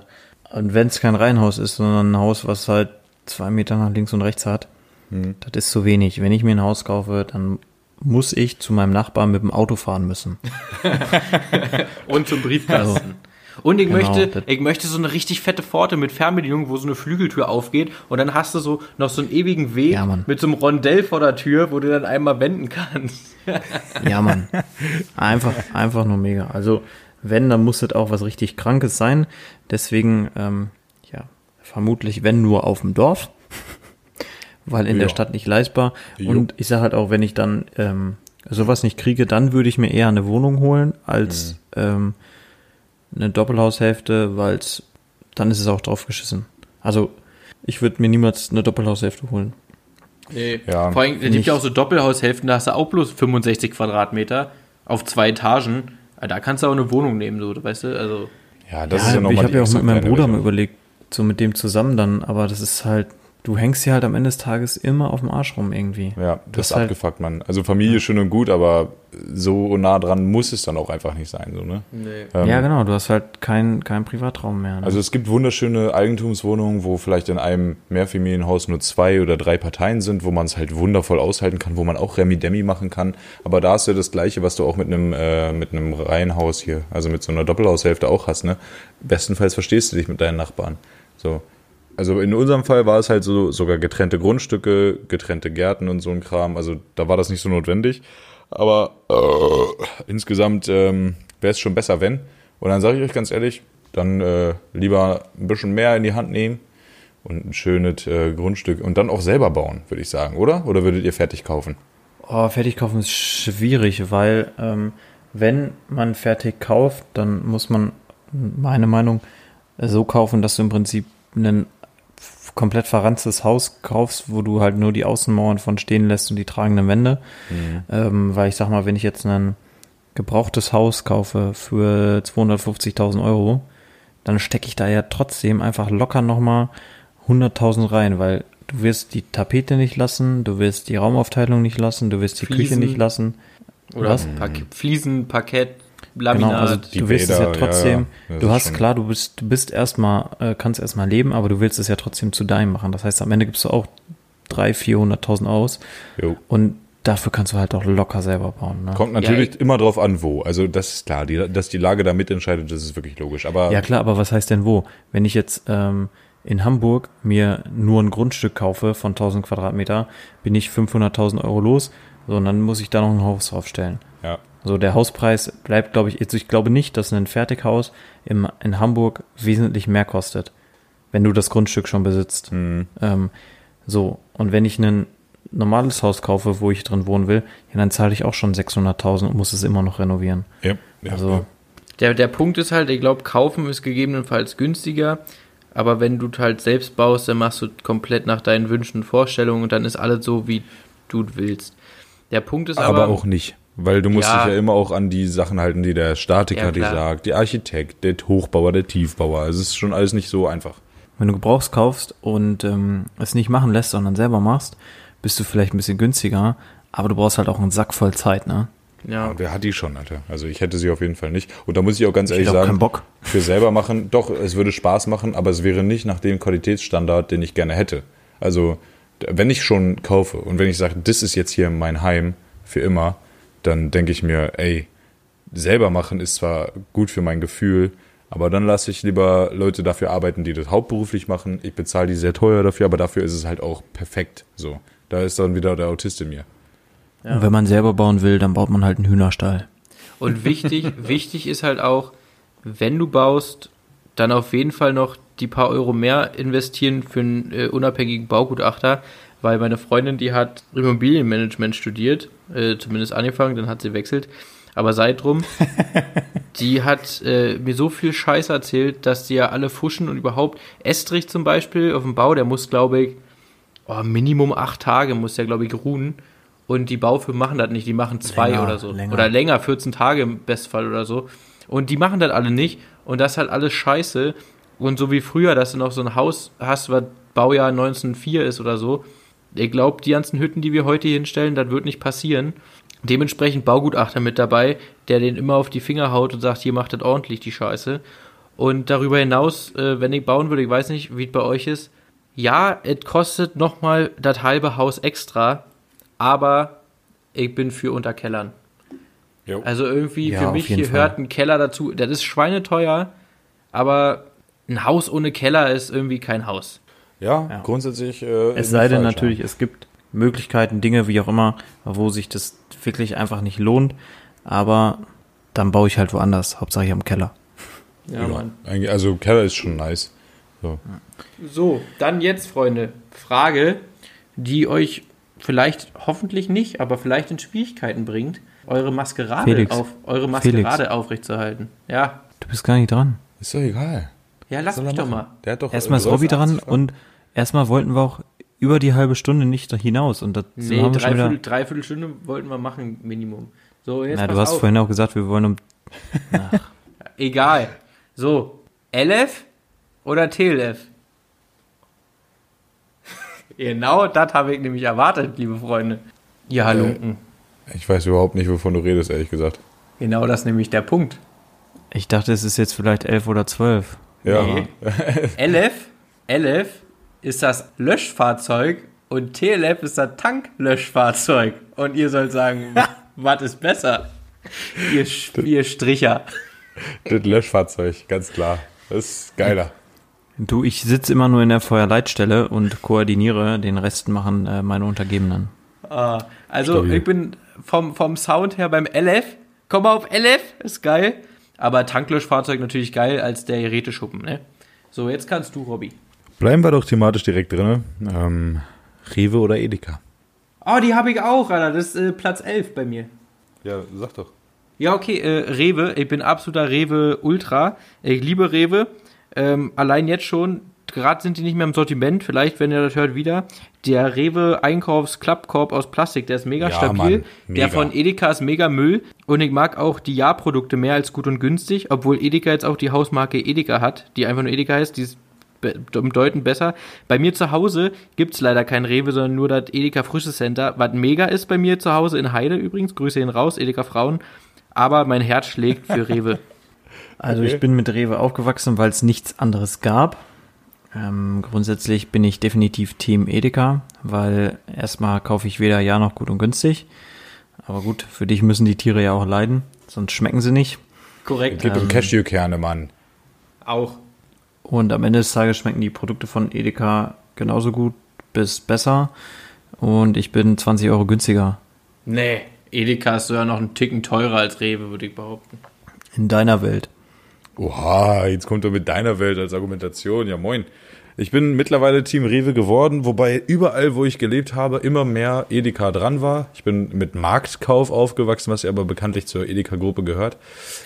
und wenn es kein Reihenhaus ist, sondern ein Haus, was halt zwei Meter nach links und rechts hat, das ist zu wenig. Wenn ich mir ein Haus kaufe, dann muss ich zu meinem Nachbarn mit dem Auto fahren müssen. Und zum Briefkasten. Und ich Genau, möchte, ich möchte so eine richtig fette Pforte mit Fernbedienung, wo so eine Flügeltür aufgeht und dann hast du so noch so einen ewigen Weg Ja, mit so einem Rondell vor der Tür, wo du dann einmal wenden kannst. Ja, Mann. Einfach, einfach nur mega. Also, wenn, dann muss das auch was richtig Krankes sein. Deswegen, ähm, ja, vermutlich, wenn nur auf dem Dorf. Weil in der Ja. Stadt nicht leistbar. Jo. Und ich sage halt auch, wenn ich dann ähm, sowas nicht kriege, dann würde ich mir eher eine Wohnung holen als ähm, eine Doppelhaushälfte, weil dann ist es auch drauf geschissen. Also, ich würde mir niemals eine Doppelhaushälfte holen. Nee. Ja, Vor allem, es gibt ja auch so Doppelhaushälften, da hast du auch bloß 65 Quadratmeter auf zwei Etagen. Ah, Da kannst du auch eine Wohnung nehmen, so, weißt du? Also, Ja, das ja, ist ja nochmal ich habe ja auch mit meinem Bruder mal überlegt, so mit dem zusammen dann, aber das ist halt, du hängst hier halt am Ende des Tages immer auf dem Arsch rum irgendwie. Ja, das Das ist halt- abgefuckt, Mann. Also Familie schön und gut, aber so nah dran muss es dann auch einfach nicht sein, so, ne? nee. Ähm, ja, genau, du hast halt keinen keinen Privatraum mehr. Ne? Also es gibt wunderschöne Eigentumswohnungen, wo vielleicht in einem Mehrfamilienhaus nur zwei oder drei Parteien sind, wo man es halt wundervoll aushalten kann, wo man auch Remi-Demi machen kann. Aber da ist ja das Gleiche, was du auch mit einem, äh, mit einem Reihenhaus hier, also mit so einer Doppelhaushälfte auch hast, ne? Bestenfalls verstehst du dich mit deinen Nachbarn. So. Also in unserem Fall war es halt so sogar getrennte Grundstücke, getrennte Gärten und so ein Kram. Also da war das nicht so notwendig. Aber äh, insgesamt ähm, wäre es schon besser, wenn. Und dann sage ich euch ganz ehrlich, dann äh, lieber ein bisschen mehr in die Hand nehmen und ein schönes äh, Grundstück und dann auch selber bauen, würde ich sagen, oder? Oder würdet ihr fertig kaufen? oh, fertig kaufen ist schwierig, weil ähm, wenn man fertig kauft, dann muss man, meine Meinung, so kaufen, dass du im Prinzip ein f- komplett verranztes Haus kaufst, wo du halt nur die Außenmauern von stehen lässt und die tragenden Wände. Ähm, weil ich sag mal, wenn ich jetzt ein gebrauchtes Haus kaufe für 250.000 Euro, dann stecke ich da ja trotzdem einfach locker nochmal 100.000 rein, weil du wirst die Tapete nicht lassen, du wirst die Raumaufteilung nicht lassen, du wirst die Küche Fliesen. nicht lassen. Oder Was? Park Fliesen, Parkett, Genau, Laminat. also die du wirst es ja trotzdem, ja, ja. Du hast klar, du bist, du bist erstmal, äh, kannst erstmal leben, aber du willst es ja trotzdem zu deinem machen. Das heißt, am Ende gibst du auch 300.000, 400.000 aus Jo. und dafür kannst du halt auch locker selber bauen. Ne? Kommt natürlich Ja, immer drauf an, wo. Also das ist klar, die, dass die Lage da mitentscheidet, das ist wirklich logisch. Aber Ja klar, aber was heißt denn wo? Wenn ich jetzt ähm, in Hamburg mir nur ein Grundstück kaufe von 1000 Quadratmeter, bin ich 500.000 Euro los, so, und dann muss ich da noch ein Haus draufstellen. Ja, So, der Hauspreis bleibt, glaube ich, also ich glaube nicht, dass ein Fertighaus im, in Hamburg wesentlich mehr kostet, wenn du das Grundstück schon besitzt. hm, Ähm, so, und wenn ich ein normales Haus kaufe, wo ich drin wohnen will, ja, dann zahle ich auch schon 600.000 und muss es immer noch renovieren. ja, ja, Also, ja. Der, der Punkt ist halt, ich glaube, kaufen ist gegebenenfalls günstiger, aber wenn du halt selbst baust, dann machst du komplett nach deinen Wünschen und Vorstellungen und dann ist alles so, wie du willst. Der Punkt ist aber, aber auch nicht. Weil du musst Ja. dich ja immer auch an die Sachen halten, die der Statiker Ja, dir sagt, der Architekt, der Hochbauer, der Tiefbauer. Also es ist schon alles nicht so einfach. Wenn du Gebrauchs kaufst und ähm, es nicht machen lässt, sondern selber machst, bist du vielleicht ein bisschen günstiger, aber du brauchst halt auch einen Sack voll Zeit, ne? ja, Und wer hat die schon, Alter? Also ich hätte sie auf jeden Fall nicht. Und da muss ich auch ganz Ich ehrlich sagen, keinen Bock. für selber machen, doch, es würde Spaß machen, aber es wäre nicht nach dem Qualitätsstandard, den ich gerne hätte. Also wenn ich schon kaufe und wenn ich sage, das ist jetzt hier mein Heim für immer, dann denke ich mir, ey, selber machen ist zwar gut für mein Gefühl, aber dann lasse ich lieber Leute dafür arbeiten, die das hauptberuflich machen. Ich bezahle die sehr teuer dafür, aber dafür ist es halt auch perfekt. So, da ist dann wieder der Autist in mir. Und wenn man selber bauen will, dann baut man halt einen Hühnerstall. Und wichtig, wichtig ist halt auch, wenn du baust, dann auf jeden Fall noch die paar Euro mehr investieren für einen äh, unabhängigen Baugutachter, weil meine Freundin, die hat Immobilienmanagement studiert, äh, zumindest angefangen, dann hat sie wechselt, aber seitdem, die hat äh, mir so viel Scheiß erzählt, dass die ja alle fuschen und überhaupt, Estrich zum Beispiel auf dem Bau, der muss, glaube ich, oh, Minimum acht Tage muss der, glaube ich, ruhen. Und die Baufirmen machen das nicht, die machen zwei Länger, oder so. länger. Oder länger, 14 Tage im Bestfall oder so. Und die machen das alle nicht. Und das ist halt alles scheiße. Und so wie früher, dass du noch so ein Haus hast, was Baujahr 1904 ist oder so. Ich glaube, die ganzen Hütten, die wir heute hier hinstellen, das wird nicht passieren. Dementsprechend Baugutachter mit dabei, der den immer auf die Finger haut und sagt, hier macht das ordentlich, die Scheiße. Und darüber hinaus, äh, wenn ich bauen würde, ich weiß nicht, wie es bei euch ist, ja, es kostet nochmal das halbe Haus extra, aber ich bin für Unterkellern. Jo. Also irgendwie Ja, für mich gehört Fall. ein Keller dazu. Das ist schweineteuer, aber ein Haus ohne Keller ist irgendwie kein Haus. Ja, Ja. grundsätzlich. Äh, Es sei denn falsch, natürlich, es gibt Möglichkeiten, Dinge, wie auch immer, wo sich das wirklich einfach nicht lohnt. Aber dann baue ich halt woanders. Hauptsache ich am Keller. Ja, Ja. Mann. Also Keller ist schon nice. So. So, dann jetzt, Freunde, Frage, die euch vielleicht hoffentlich nicht, aber vielleicht in Schwierigkeiten bringt, eure Maskerade Felix. auf eure Maskerade aufrechtzuerhalten. Ja. Du bist gar nicht dran. Ist doch egal. Ja, lass mich doch mal. Der hat doch Erstmal ist äh, Robby dran 80 Fragen. und erstmal wollten wir auch über die halbe Stunde nicht hinaus. Und das Nee, haben wir schon dreiviertel, wieder. dreiviertel Stunde wollten wir machen, Minimum. So, jetzt Na, du hast auf. vorhin auch gesagt, wir wollen um. Egal. So, LF oder TLF? genau das habe ich nämlich erwartet, liebe Freunde. Ja, Halunken. Ich weiß überhaupt nicht, wovon du redest, ehrlich gesagt. Genau das ist nämlich der Punkt. Ich dachte, es ist jetzt vielleicht elf oder zwölf. Ja. Nee. LF, LF ist das Löschfahrzeug und TLF ist das Tanklöschfahrzeug. Und ihr sollt sagen, was ist besser? Ihr, ihr Stricher. Das Löschfahrzeug, ganz klar. Das ist geiler. Du, ich sitze immer nur in der Feuerleitstelle und koordiniere. Den Rest machen äh, meine Untergebenen. Ah, also Stabil. ich bin vom, vom Sound her beim LF. Komm mal auf LF, ist geil. Aber Tanklöschfahrzeug natürlich geil als der Geräteschuppen, ne? So, jetzt kannst du, Robby. Bleiben wir doch thematisch direkt drin. Ähm, Rewe oder Edeka? Oh, die habe ich auch, Alter. Das ist äh, Platz 11 bei mir. Ja, sag doch. Ja, okay, äh, Rewe. Ich bin absoluter Rewe-Ultra. Ich liebe Rewe. Ähm, allein jetzt schon, gerade sind die nicht mehr im Sortiment, vielleicht, wenn ihr das hört, wieder. Der Rewe Einkaufs-Klappkorb aus Plastik, der ist mega Ja, stabil. Mann, Der mega. von Edeka ist mega Müll. Und ich mag auch die Ja-Produkte mehr als gut und günstig, obwohl Edeka jetzt auch die Hausmarke Edeka hat, die einfach nur Edeka heißt, die ist be- bedeutend besser. Bei mir zu Hause gibt's leider kein Rewe, sondern nur das Edeka Frische Center, was mega ist bei mir zu Hause in Heide übrigens. Grüße ihn raus, Edeka Frauen. Aber mein Herz schlägt für Rewe. Also Okay. ich bin mit Rewe aufgewachsen, weil es nichts anderes gab. Ähm, grundsätzlich bin ich definitiv Team Edeka, weil erstmal kaufe ich weder ja noch gut und günstig. Aber gut, für dich müssen die Tiere ja auch leiden, sonst schmecken sie nicht. Korrekt. Gib ihm Cashewkerne, Mann. Auch. Und am Ende des Tages schmecken die Produkte von Edeka genauso gut bis besser. Und ich bin 20 Euro günstiger Nee, Edeka ist sogar noch einen Ticken teurer als Rewe, würde ich behaupten. in deiner Welt. Oha, jetzt kommt er mit deiner Welt als Argumentation. Ja, moin. Ich bin mittlerweile Team Rewe geworden, wobei überall, wo ich gelebt habe, immer mehr Edeka dran war. Ich bin mit Marktkauf aufgewachsen, was ja aber bekanntlich zur Edeka-Gruppe gehört.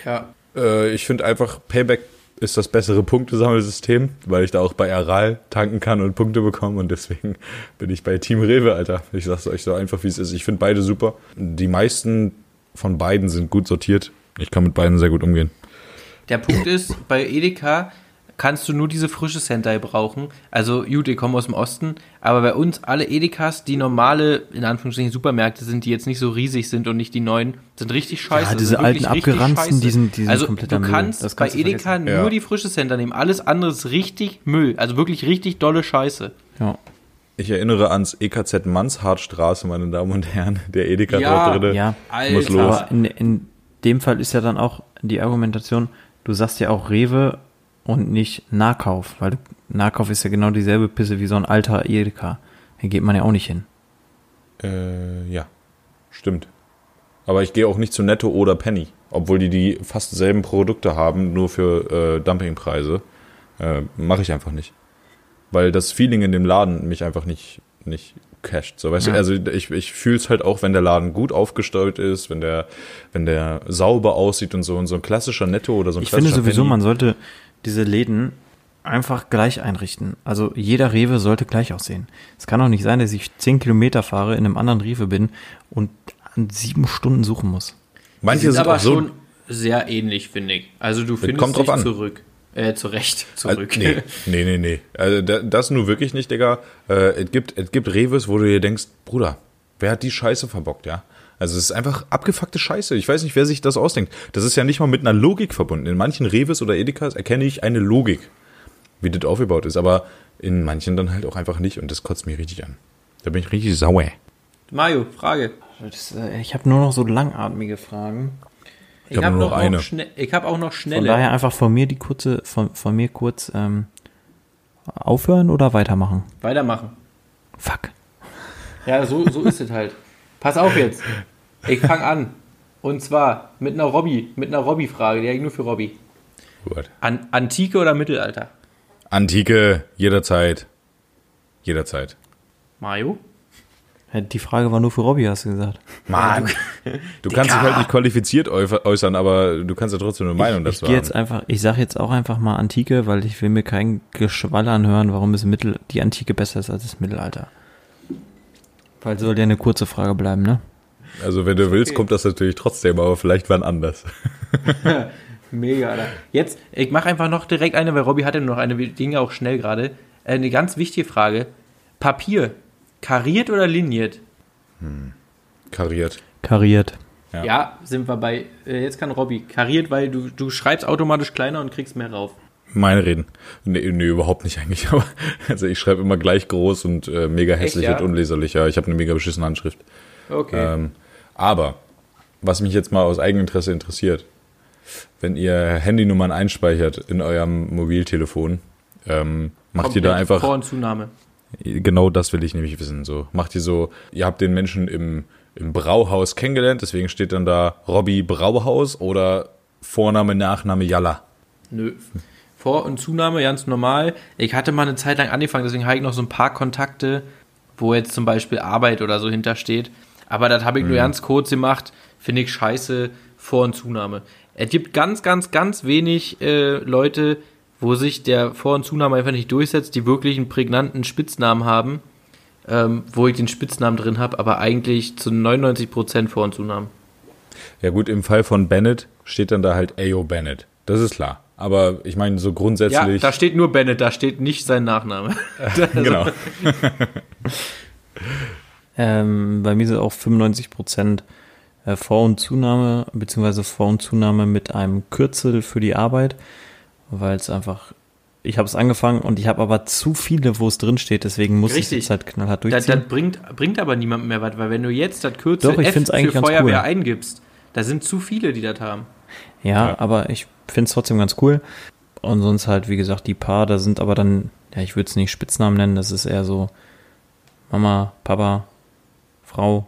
Ja. Äh, ich finde einfach, Payback ist das bessere Punktesammelsystem, weil ich da auch bei Aral tanken kann und Punkte bekomme und deswegen bin ich bei Team Rewe, Alter. Ich sag's euch so einfach, wie es ist. Ich finde beide super. Die meisten von beiden sind gut sortiert. Ich kann mit beiden sehr gut umgehen. Der Punkt ist, bei Edeka kannst du nur diese frische Sentai brauchen. Also, gut, ich komme aus dem Osten, aber bei uns alle Edekas, die normale, in Anführungsstrichen, Supermärkte sind, die jetzt nicht so riesig sind und nicht die neuen, sind richtig scheiße. Ja, diese alten Abgeranzten, die sind- die sind Also, kompletter du kannst Das bei kannst du Edeka vergessen. nur Ja. die frische Center nehmen. Alles andere ist richtig Müll. Also wirklich richtig dolle Scheiße. Ja. Ich erinnere ans EKZ Manshartstraße, meine Damen und Herren. Der Edeka Ja, dort drin. Ja, Alter. Muss los. Aber in, in dem Fall ist ja dann auch die Argumentation, du sagst ja auch Rewe und nicht Nahkauf, weil Nahkauf ist ja genau dieselbe Pisse wie so ein alter Edeka. Da geht man ja auch nicht hin. Äh, ja, stimmt. Aber ich gehe auch nicht zu Netto oder Penny, obwohl die die fast selben Produkte haben, nur für äh, Dumpingpreise. Äh, Mache ich einfach nicht. Weil das Feeling in dem Laden mich einfach nicht, nicht casht. So, weißt Ja. du, also ich, ich fühle es halt auch, wenn der Laden gut aufgestellt ist, wenn der, wenn der sauber aussieht und so. Und so ein klassischer Netto oder so ein Ich finde klassischer sowieso, Penny. man sollte diese Läden einfach gleich einrichten. Also jeder Rewe sollte gleich aussehen. Es kann doch nicht sein, dass ich zehn Kilometer fahre, in einem anderen Rewe bin und an sieben Stunden suchen muss. Manche sind sind aber auch so, schon sehr ähnlich, finde ich. Also du findest kommt drauf dich an. zurück. Äh, zurecht, Also, zurück. nee, nee, nee, nee. Also da- das nur wirklich nicht, Digga. Äh, es gibt, es gibt Reves, wo du dir denkst, Bruder, wer hat die Scheiße verbockt, ja? Also es ist einfach abgefuckte Scheiße. Ich weiß nicht, wer sich das ausdenkt. Das ist ja nicht mal mit einer Logik verbunden. In manchen Reves oder Edekas erkenne ich eine Logik, wie das aufgebaut ist. Aber in manchen dann halt auch einfach nicht. Und das kotzt mich richtig an. Da bin ich richtig sauer. Mario, Frage. das, äh, ich habe nur noch so langatmige Fragen. Ich hab nur noch eine. schne- ich habe auch noch Von schnelle. daher einfach von mir die kurze, von, von mir kurz ähm, aufhören oder weitermachen. Weitermachen. Fuck. Ja, so, so ist es halt. Pass auf jetzt. Ich fange an. Und zwar mit einer Robby, mit einer Robby-Frage, die habe ich nur für Robby. Gut. An, Antike oder Mittelalter? Antike, jederzeit. Jederzeit. Mario? Die Frage war nur für Robby, hast du gesagt. Mann. Du kannst dich halt nicht qualifiziert äu- äußern, aber du kannst ja trotzdem eine Meinung ich dazu gehe haben. jetzt einfach, ich sage jetzt auch einfach mal Antike, weil ich will mir kein Geschwall anhören, warum es Mittel, die Antike besser ist als das Mittelalter. Weil soll ja eine kurze Frage bleiben, ne? Also wenn du willst, kommt das natürlich trotzdem, aber vielleicht wann anders. Mega, Alter. Jetzt, ich mache einfach noch direkt eine, weil Robby hatte nur noch eine, ja auch schnell gerade. Äh, Eine ganz wichtige Frage. Papier, kariert oder liniert? Kariert. Kariert. Ja. Ja, sind wir bei, äh, jetzt kann Robby. Kariert, weil du, du schreibst automatisch kleiner und kriegst mehr rauf. Meine Reden. Nee, nee, überhaupt nicht eigentlich. Aber, also ich schreibe immer gleich groß und äh, mega hässlich ja? und unleserlich. Ja, ich habe eine mega beschissene Handschrift. Okay. Ähm, aber, was mich jetzt mal aus Eigeninteresse interessiert, wenn ihr Handynummern einspeichert in eurem Mobiltelefon, ähm, macht ihr da Komplett einfach Vor- und Zunahme. Genau das will ich nämlich wissen. So macht ihr so, ihr habt den Menschen im, im Brauhaus kennengelernt, deswegen steht dann da Robby Brauhaus oder Vorname, Nachname Jalla. Nö. Vor- und Zunahme, ganz normal. Ich hatte mal eine Zeit lang angefangen, deswegen habe ich noch so ein paar Kontakte, wo jetzt zum Beispiel Arbeit oder so hintersteht. Aber das habe ich nur ganz kurz gemacht. Finde ich scheiße. Vor- und Zunahme. Es gibt ganz, ganz, ganz wenig äh, Leute, wo sich der Vor- und Zunahme einfach nicht durchsetzt, die wirklich einen prägnanten Spitznamen haben, ähm, wo ich den Spitznamen drin habe, aber eigentlich zu 99% Vor- und Zunamen. Ja gut, im Fall von Bennett steht dann da halt Ayo Bennett. Das ist klar. Aber ich meine, so Ja, grundsätzlich. da steht nur Bennett, da steht nicht sein Nachname. genau. Ähm, bei mir sind auch 95 Prozent äh, Vor- und Zunahme, beziehungsweise Vor- und Zunahme mit einem Kürzel für die Arbeit, weil es einfach, ich habe es angefangen und ich habe aber zu viele, wo es drin steht, deswegen muss ich Richtig. jetzt halt knallhart Das, durchziehen. das bringt, bringt aber niemandem mehr was, weil wenn du jetzt das Kürzel Doch, ich F für Feuerwehr cool. eingibst, da sind zu viele, die das haben. Ja, Ja. aber ich finde es trotzdem ganz cool. Und sonst halt, wie gesagt, die Paar, da sind aber dann, ja, ich würde es nicht Spitznamen nennen, das ist eher so Mama, Papa, Frau.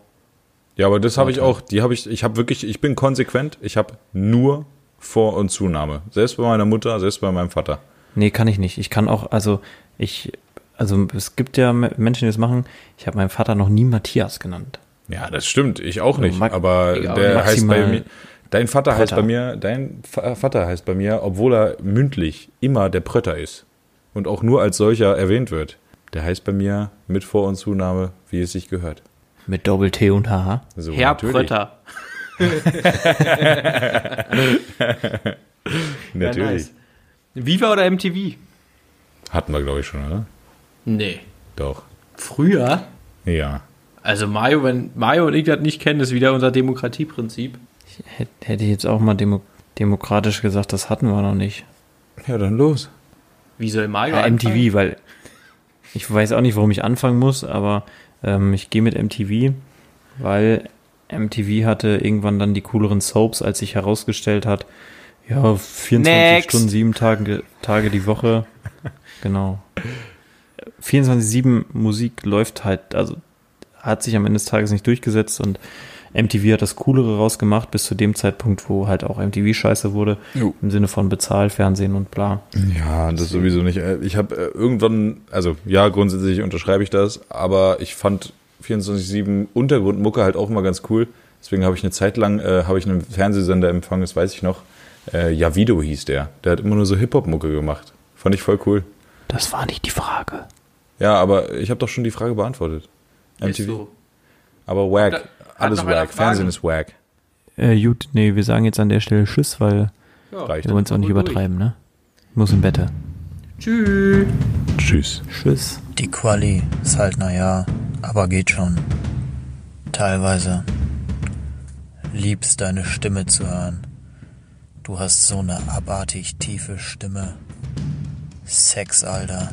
Ja, aber das habe ich auch. Die habe ich. Ich habe wirklich. Ich bin konsequent. Ich habe nur Vor- und Zunahme. Selbst bei meiner Mutter, selbst bei meinem Vater. Nee, kann ich nicht. Ich kann auch, also ich, also es gibt ja Me- Menschen, die das machen. Ich habe meinen Vater noch nie Matthias genannt. Ja, das stimmt. Ich auch nicht. Ma- aber der heißt bei mir. Dein Vater heißt Prötter. bei mir. Dein Va- Vater heißt bei mir, obwohl er mündlich immer der Prötter ist und auch nur als solcher erwähnt wird. Der heißt bei mir mit Vor- und Zunahme, wie es sich gehört. Mit Doppel T und H. So, Herr natürlich. Prötter. Natürlich. Ja, nice. Viva oder MTV? Hatten wir, glaube ich, schon, oder? Nee. Doch. Früher? Ja. Also Mario, wenn Mario und ich das nicht kennen, ist wieder unser Demokratieprinzip. Hätt- Hätte ich jetzt auch mal demo demokratisch gesagt, das hatten wir noch nicht. Ja, dann los. Wie soll Mario Ja, anfangen? MTV, weil ich weiß auch nicht, warum ich anfangen muss, aber ähm, ich gehe mit MTV, weil MTV hatte irgendwann dann die cooleren Soaps, als sich herausgestellt hat, ja, 24 Next. Stunden, sieben Tage, Tage die Woche. Genau. 24-7 Musik läuft halt, also hat sich am Ende des Tages nicht durchgesetzt und MTV hat das Coolere rausgemacht bis zu dem Zeitpunkt, wo halt auch MTV scheiße wurde, Jo. im Sinne von Bezahlfernsehen und bla. Ja, das sowieso nicht. Äh, Ich habe äh, irgendwann, also ja, grundsätzlich unterschreibe ich das, aber ich fand 24-7 Untergrundmucke halt auch immer ganz cool. Deswegen habe ich eine Zeit lang, äh, habe ich einen Fernsehsender empfangen, das weiß ich noch. Äh, Javido hieß der. Der hat immer nur so Hip-Hop-Mucke gemacht. Fand ich voll cool. Das war nicht die Frage. Ja, aber ich habe doch schon die Frage beantwortet. Ist MTV. so. Aber wack. Alles wack. Fernsehen ist wack. Äh, gut, nee, wir sagen jetzt an der Stelle Tschüss, weil Ja, wir wollen es auch nicht übertreiben, ne? Muss im Bette. Tschüss. Tschüss. Tschüss. Die Quali ist halt naja, aber geht schon. Teilweise. Liebst deine Stimme zu hören. Du hast so eine abartig tiefe Stimme. Sex, Alter.